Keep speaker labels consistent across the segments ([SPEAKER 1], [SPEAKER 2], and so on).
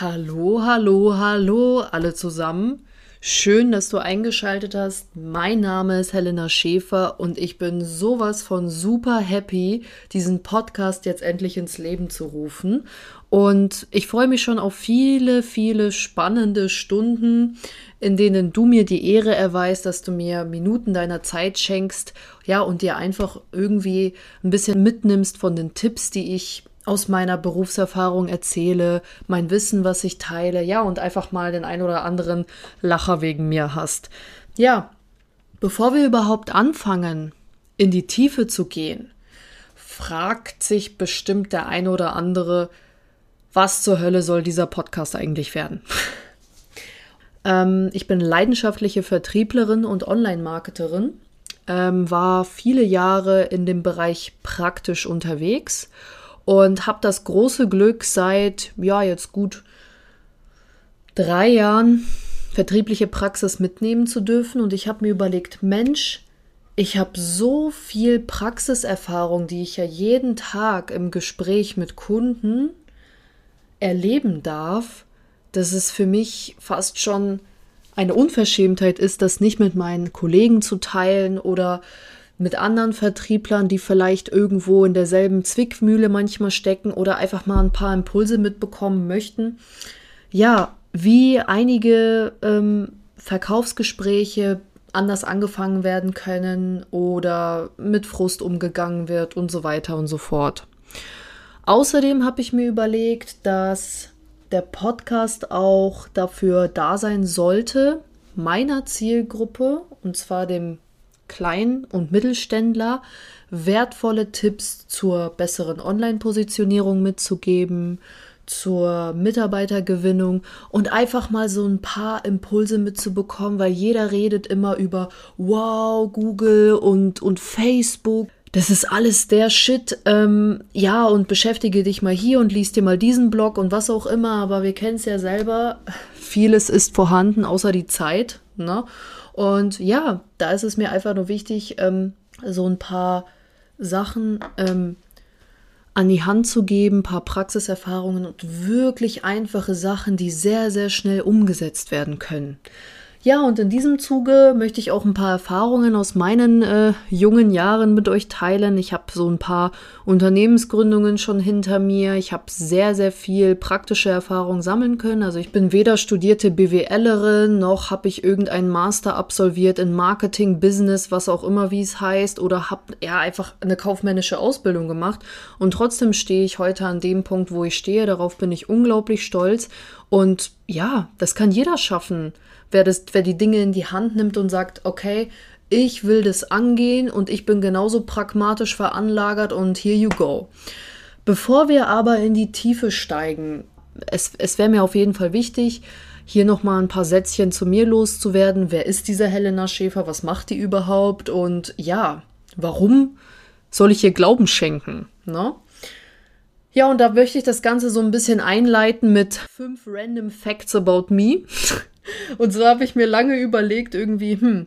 [SPEAKER 1] Hallo, hallo, hallo alle zusammen. Schön, dass du eingeschaltet hast. Mein Name ist Helena Schäfer und ich bin sowas von super happy, diesen Podcast jetzt endlich ins Leben zu rufen. Und ich freue mich schon auf viele, viele spannende Stunden, in denen du mir die Ehre erweist, dass du mir Minuten deiner Zeit schenkst, ja, und dir einfach irgendwie ein bisschen mitnimmst von den Tipps, die ich aus meiner Berufserfahrung erzähle, mein Wissen, was ich teile, ja, und einfach mal den ein oder anderen Lacher wegen mir hast. Ja, bevor wir überhaupt anfangen, in die Tiefe zu gehen, fragt sich bestimmt der ein oder andere, was zur Hölle soll dieser Podcast eigentlich werden? ähm, ich bin leidenschaftliche Vertrieblerin und Online-Marketerin, ähm, war viele Jahre in dem Bereich praktisch unterwegs und habe das große Glück seit, ja, jetzt gut drei Jahren vertriebliche Praxis mitnehmen zu dürfen. Und ich habe mir überlegt, Mensch, ich habe so viel Praxiserfahrung, die ich ja jeden Tag im Gespräch mit Kunden erleben darf, dass es für mich fast schon eine Unverschämtheit ist, das nicht mit meinen Kollegen zu teilen oder mit anderen Vertrieblern, die vielleicht irgendwo in derselben Zwickmühle manchmal stecken oder einfach mal ein paar Impulse mitbekommen möchten. Ja, wie einige ähm, Verkaufsgespräche anders angefangen werden können oder mit Frust umgegangen wird und so weiter und so fort. Außerdem habe ich mir überlegt, dass der Podcast auch dafür da sein sollte, meiner Zielgruppe, und zwar dem Klein- und Mittelständler wertvolle Tipps zur besseren Online-Positionierung mitzugeben, zur Mitarbeitergewinnung und einfach mal so ein paar Impulse mitzubekommen, weil jeder redet immer über Wow, Google und, und Facebook. Das ist alles der Shit. Ähm, ja, und beschäftige dich mal hier und liest dir mal diesen Blog und was auch immer. Aber wir kennen es ja selber. Vieles ist vorhanden, außer die Zeit. Ne? Und ja, da ist es mir einfach nur wichtig, ähm, so ein paar Sachen ähm, an die Hand zu geben, ein paar Praxiserfahrungen und wirklich einfache Sachen, die sehr, sehr schnell umgesetzt werden können. Ja, und in diesem Zuge möchte ich auch ein paar Erfahrungen aus meinen äh, jungen Jahren mit euch teilen. Ich habe so ein paar Unternehmensgründungen schon hinter mir. Ich habe sehr, sehr viel praktische Erfahrung sammeln können. Also ich bin weder studierte BWLerin, noch habe ich irgendeinen Master absolviert in Marketing, Business, was auch immer, wie es heißt, oder habe ja einfach eine kaufmännische Ausbildung gemacht. Und trotzdem stehe ich heute an dem Punkt, wo ich stehe. Darauf bin ich unglaublich stolz. Und ja, das kann jeder schaffen wer, das, wer die Dinge in die Hand nimmt und sagt, okay, ich will das angehen und ich bin genauso pragmatisch veranlagert und here you go. Bevor wir aber in die Tiefe steigen, es, es wäre mir auf jeden Fall wichtig, hier nochmal ein paar Sätzchen zu mir loszuwerden. Wer ist diese Helena Schäfer? Was macht die überhaupt? Und ja, warum soll ich ihr Glauben schenken? Ne? Ja, und da möchte ich das Ganze so ein bisschen einleiten mit fünf random Facts about me. Und so habe ich mir lange überlegt, irgendwie, hm,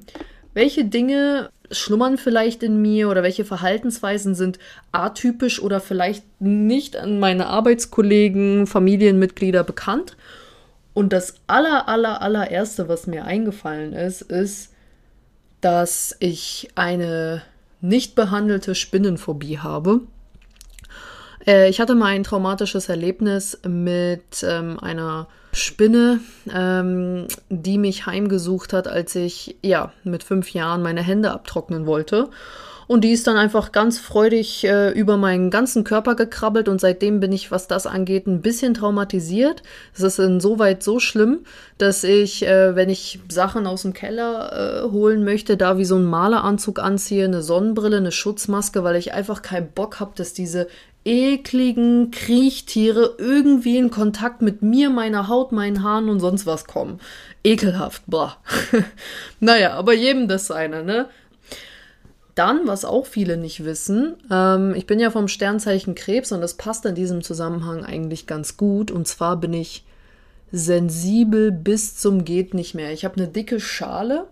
[SPEAKER 1] welche Dinge schlummern vielleicht in mir oder welche Verhaltensweisen sind atypisch oder vielleicht nicht an meine Arbeitskollegen, Familienmitglieder bekannt. Und das aller, aller, allererste, was mir eingefallen ist, ist, dass ich eine nicht behandelte Spinnenphobie habe. Äh, ich hatte mal ein traumatisches Erlebnis mit ähm, einer Spinne, ähm, die mich heimgesucht hat, als ich ja mit fünf Jahren meine Hände abtrocknen wollte. Und die ist dann einfach ganz freudig äh, über meinen ganzen Körper gekrabbelt und seitdem bin ich, was das angeht, ein bisschen traumatisiert. Es ist insoweit so schlimm, dass ich, äh, wenn ich Sachen aus dem Keller äh, holen möchte, da wie so einen Maleranzug anziehe, eine Sonnenbrille, eine Schutzmaske, weil ich einfach keinen Bock habe, dass diese ekligen Kriechtiere irgendwie in Kontakt mit mir, meiner Haut, meinen Haaren und sonst was kommen. Ekelhaft, boah. naja, aber jedem das seine, ne? Dann, was auch viele nicht wissen, ähm, ich bin ja vom Sternzeichen Krebs und das passt in diesem Zusammenhang eigentlich ganz gut. Und zwar bin ich sensibel bis zum geht nicht mehr. Ich habe eine dicke Schale,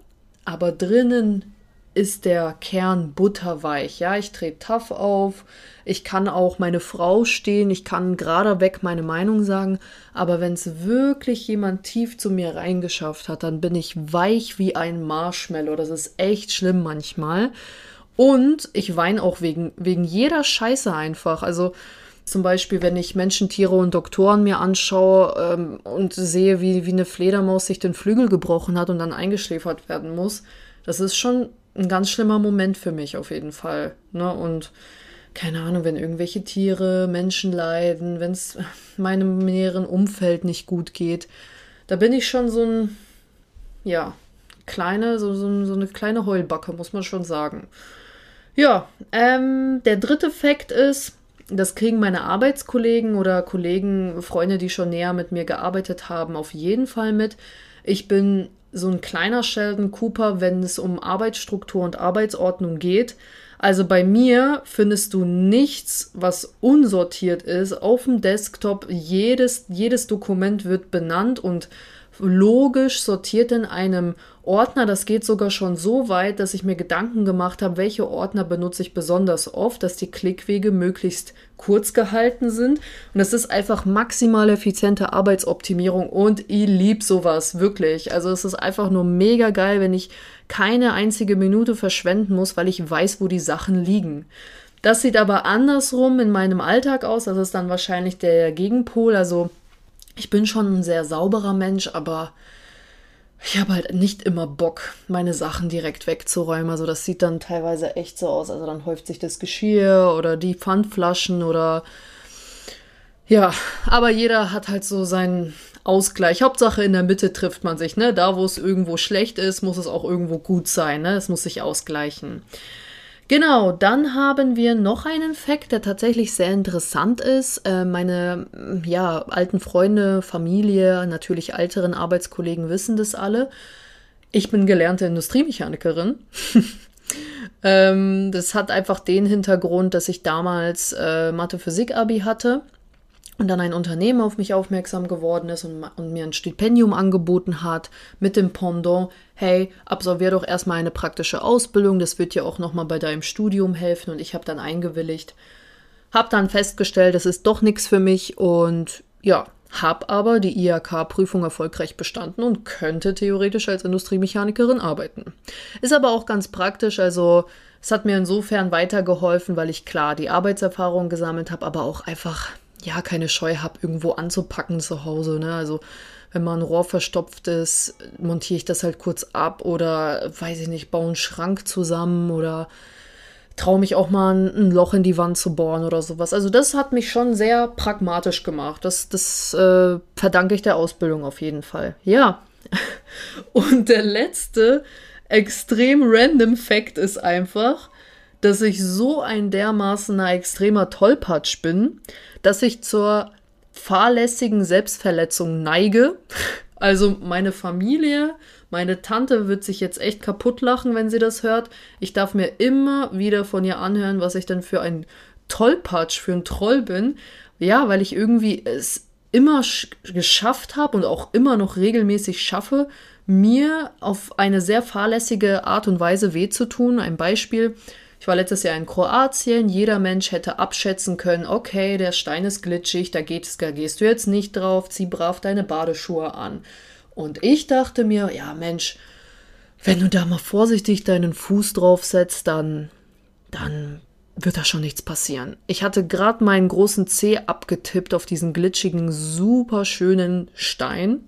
[SPEAKER 1] aber drinnen ist der Kern butterweich. Ja, ich trete tough auf. Ich kann auch meine Frau stehen. Ich kann gerade weg meine Meinung sagen. Aber wenn es wirklich jemand tief zu mir reingeschafft hat, dann bin ich weich wie ein Marshmallow. Das ist echt schlimm manchmal. Und ich weine auch wegen, wegen jeder Scheiße einfach. Also, zum Beispiel, wenn ich Menschen, Tiere und Doktoren mir anschaue ähm, und sehe, wie, wie eine Fledermaus sich den Flügel gebrochen hat und dann eingeschläfert werden muss, das ist schon ein ganz schlimmer Moment für mich auf jeden Fall. Ne? Und keine Ahnung, wenn irgendwelche Tiere, Menschen leiden, wenn es meinem näheren Umfeld nicht gut geht, da bin ich schon so ein, ja, kleine, so, so, so eine kleine Heulbacke, muss man schon sagen. Ja, ähm, der dritte Fakt ist, das kriegen meine Arbeitskollegen oder Kollegen, Freunde, die schon näher mit mir gearbeitet haben, auf jeden Fall mit. Ich bin so ein kleiner Sheldon Cooper, wenn es um Arbeitsstruktur und Arbeitsordnung geht. Also bei mir findest du nichts, was unsortiert ist. Auf dem Desktop jedes, jedes Dokument wird benannt und logisch sortiert in einem Ordner. Das geht sogar schon so weit, dass ich mir Gedanken gemacht habe, welche Ordner benutze ich besonders oft, dass die Klickwege möglichst kurz gehalten sind. Und das ist einfach maximal effiziente Arbeitsoptimierung und ich liebe sowas, wirklich. Also es ist einfach nur mega geil, wenn ich keine einzige Minute verschwenden muss, weil ich weiß, wo die Sachen liegen. Das sieht aber andersrum in meinem Alltag aus. Das ist dann wahrscheinlich der Gegenpol. Also ich bin schon ein sehr sauberer Mensch, aber ich habe halt nicht immer Bock, meine Sachen direkt wegzuräumen. Also das sieht dann teilweise echt so aus. Also dann häuft sich das Geschirr oder die Pfandflaschen oder ja, aber jeder hat halt so seinen Ausgleich. Hauptsache in der Mitte trifft man sich, ne? Da, wo es irgendwo schlecht ist, muss es auch irgendwo gut sein, ne? Es muss sich ausgleichen. Genau, dann haben wir noch einen Fakt, der tatsächlich sehr interessant ist. Äh, meine ja, alten Freunde, Familie, natürlich älteren Arbeitskollegen wissen das alle. Ich bin gelernte Industriemechanikerin. ähm, das hat einfach den Hintergrund, dass ich damals äh, Mathe-Physik-Abi hatte und dann ein Unternehmen auf mich aufmerksam geworden ist und, und, mir ein Stipendium angeboten hat mit dem Pendant, hey, absolvier doch erstmal eine praktische Ausbildung, das wird dir auch nochmal bei deinem Studium helfen und ich habe dann eingewilligt, habe dann festgestellt, das ist doch nichts für mich und ja, habe aber die IHK-Prüfung erfolgreich bestanden und könnte theoretisch als Industriemechanikerin arbeiten. Ist aber auch ganz praktisch, also es hat mir insofern weitergeholfen, weil ich klar die Arbeitserfahrung gesammelt habe, aber auch einfach ja, keine Scheu habe, irgendwo anzupacken zu Hause. Ne? Also wenn mal ein Rohr verstopft ist, montiere ich das halt kurz ab oder weiß ich nicht, baue einen Schrank zusammen oder traue mich auch mal ein, Loch in die Wand zu bohren oder sowas. Also das hat mich schon sehr pragmatisch gemacht. Das, das äh, verdanke ich der Ausbildung auf jeden Fall. Ja. Und der letzte extrem random Fact ist einfach, dass ich so ein dermaßener extremer Tollpatsch bin, dass ich zur fahrlässigen Selbstverletzung neige. Also meine Familie, meine Tante wird sich jetzt echt kaputt lachen, wenn sie das hört. Ich darf mir immer wieder von ihr anhören, was ich denn für ein Tollpatsch, für ein Troll bin. Ja, weil ich irgendwie es immer geschafft habe und auch immer noch regelmäßig schaffe, mir auf eine sehr fahrlässige Art und Weise weh zu tun. Ein Beispiel. Ich war letztes Jahr in Kroatien. Jeder Mensch hätte abschätzen können, okay, der Stein ist glitschig, da, geht's, da gehst du jetzt nicht drauf, zieh brav deine Badeschuhe an. Und ich dachte mir, ja Mensch, wenn du da mal vorsichtig deinen Fuß drauf setzt, dann, dann wird da schon nichts passieren. Ich hatte gerade meinen großen Zeh abgetippt auf diesen glitschigen, super schönen Stein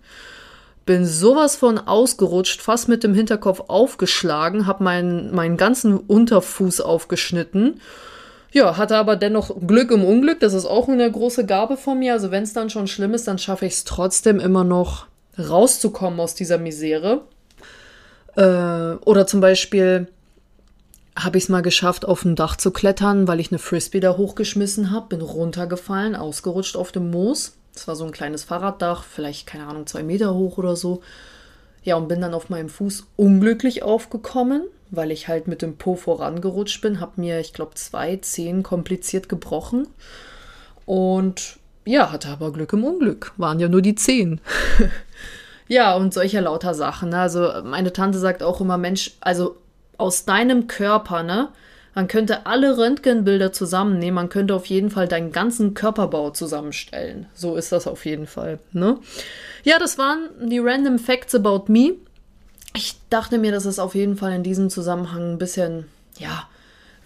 [SPEAKER 1] bin sowas von ausgerutscht, fast mit dem Hinterkopf aufgeschlagen, habe meinen, meinen ganzen Unterfuß aufgeschnitten. Ja, hatte aber dennoch Glück im Unglück. Das ist auch eine große Gabe von mir. Also wenn es dann schon schlimm ist, dann schaffe ich es trotzdem immer noch rauszukommen aus dieser Misere. Äh, oder zum Beispiel habe ich es mal geschafft, auf ein Dach zu klettern, weil ich eine Frisbee da hochgeschmissen habe, bin runtergefallen, ausgerutscht auf dem Moos. Es war so ein kleines Fahrraddach, vielleicht, keine Ahnung, zwei Meter hoch oder so. Ja, und bin dann auf meinem Fuß unglücklich aufgekommen, weil ich halt mit dem Po vorangerutscht bin, habe mir, ich glaube, zwei Zehen kompliziert gebrochen. Und ja, hatte aber Glück im Unglück. Waren ja nur die Zehen. ja, und solcher lauter Sachen. Ne? Also meine Tante sagt auch immer, Mensch, also aus deinem Körper, ne? Man könnte alle Röntgenbilder zusammennehmen, man könnte auf jeden Fall deinen ganzen Körperbau zusammenstellen. So ist das auf jeden Fall, ne? Ja, das waren die Random Facts about me. Ich dachte mir, dass es auf jeden Fall in diesem Zusammenhang ein bisschen, ja,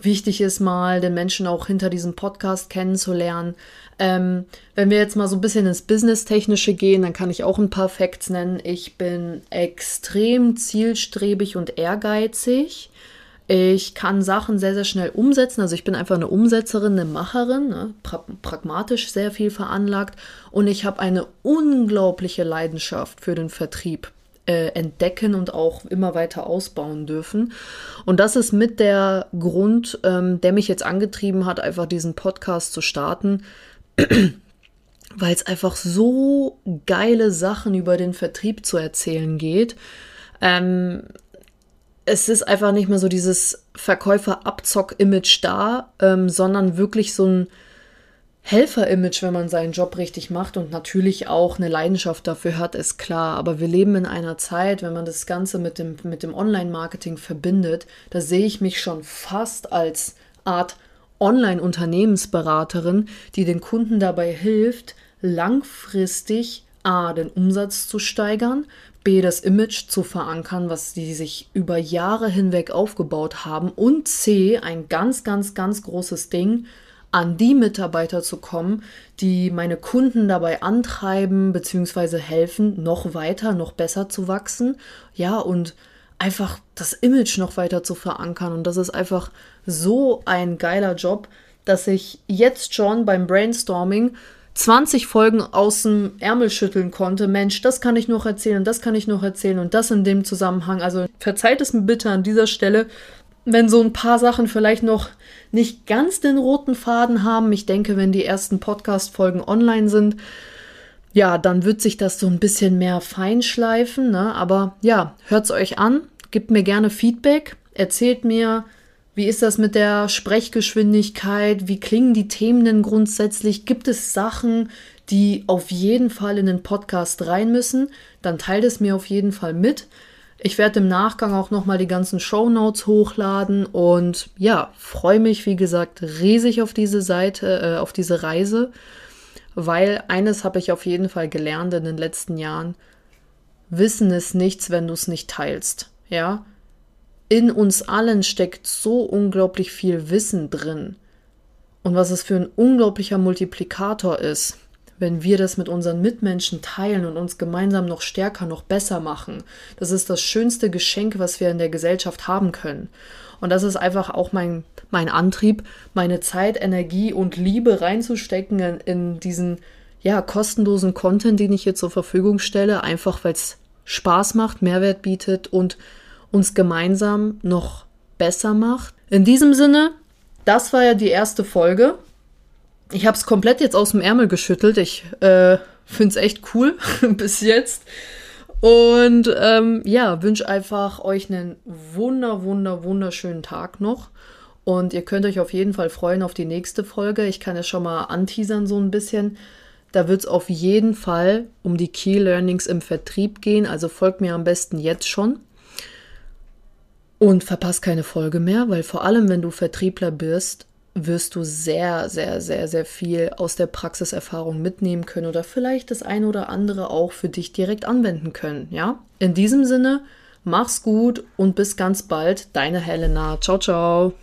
[SPEAKER 1] wichtig ist, mal den Menschen auch hinter diesem Podcast kennenzulernen. Ähm, wenn wir jetzt mal so ein bisschen ins Business-Technische gehen, dann kann ich auch ein paar Facts nennen. Ich bin extrem zielstrebig und ehrgeizig. Ich kann Sachen sehr, sehr schnell umsetzen. Also ich bin einfach eine Umsetzerin, eine Macherin, ne? pra pragmatisch sehr viel veranlagt. Und ich habe eine unglaubliche Leidenschaft für den Vertrieb äh, entdecken und auch immer weiter ausbauen dürfen. Und das ist mit der Grund, ähm, der mich jetzt angetrieben hat, einfach diesen Podcast zu starten, weil es einfach so geile Sachen über den Vertrieb zu erzählen geht. Ähm, es ist einfach nicht mehr so dieses Verkäufer-Abzock-Image da, ähm, sondern wirklich so ein Helfer-Image, wenn man seinen Job richtig macht und natürlich auch eine Leidenschaft dafür hat, ist klar. Aber wir leben in einer Zeit, wenn man das Ganze mit dem, mit dem Online-Marketing verbindet, da sehe ich mich schon fast als Art Online-Unternehmensberaterin, die den Kunden dabei hilft, langfristig A, den Umsatz zu steigern, B, das Image zu verankern, was die sich über Jahre hinweg aufgebaut haben und C, ein ganz, ganz, ganz großes Ding, an die Mitarbeiter zu kommen, die meine Kunden dabei antreiben bzw. helfen, noch weiter, noch besser zu wachsen. Ja, und einfach das Image noch weiter zu verankern. Und das ist einfach so ein geiler Job, dass ich jetzt schon beim Brainstorming 20 Folgen aus dem Ärmel schütteln konnte. Mensch, das kann ich noch erzählen, das kann ich noch erzählen und das in dem Zusammenhang. Also verzeiht es mir bitte an dieser Stelle, wenn so ein paar Sachen vielleicht noch nicht ganz den roten Faden haben. Ich denke, wenn die ersten Podcast-Folgen online sind, ja, dann wird sich das so ein bisschen mehr feinschleifen. Ne? Aber ja, hört es euch an, gebt mir gerne Feedback, erzählt mir, wie ist das mit der Sprechgeschwindigkeit, wie klingen die Themen denn grundsätzlich, gibt es Sachen, die auf jeden Fall in den Podcast rein müssen, dann teilt es mir auf jeden Fall mit. Ich werde im Nachgang auch nochmal die ganzen Show Notes hochladen und ja, freue mich, wie gesagt, riesig auf diese Seite, äh, auf diese Reise, weil eines habe ich auf jeden Fall gelernt in den letzten Jahren. Wissen ist nichts, wenn du es nicht teilst. Ja, in uns allen steckt so unglaublich viel Wissen drin. Und was es für ein unglaublicher Multiplikator ist wenn wir das mit unseren Mitmenschen teilen und uns gemeinsam noch stärker, noch besser machen. Das ist das schönste Geschenk, was wir in der Gesellschaft haben können. Und das ist einfach auch mein, mein Antrieb, meine Zeit, Energie und Liebe reinzustecken in, in diesen ja, kostenlosen Content, den ich hier zur Verfügung stelle, einfach weil es Spaß macht, Mehrwert bietet und uns gemeinsam noch besser macht. In diesem Sinne, das war ja die erste Folge ich habe es komplett jetzt aus dem Ärmel geschüttelt. Ich äh, finde es echt cool bis jetzt. Und ähm, ja, wünsche einfach euch einen wunder, wunder, wunderschönen Tag noch. Und ihr könnt euch auf jeden Fall freuen auf die nächste Folge. Ich kann es schon mal anteasern so ein bisschen. Da wird es auf jeden Fall um die Key Learnings im Vertrieb gehen. Also folgt mir am besten jetzt schon. Und verpasst keine Folge mehr, weil vor allem, wenn du Vertriebler bist, wirst du sehr, sehr, sehr, sehr viel aus der Praxiserfahrung mitnehmen können oder vielleicht das eine oder andere auch für dich direkt anwenden können. Ja, in diesem Sinne, mach's gut und bis ganz bald, deine Helena. Ciao, ciao.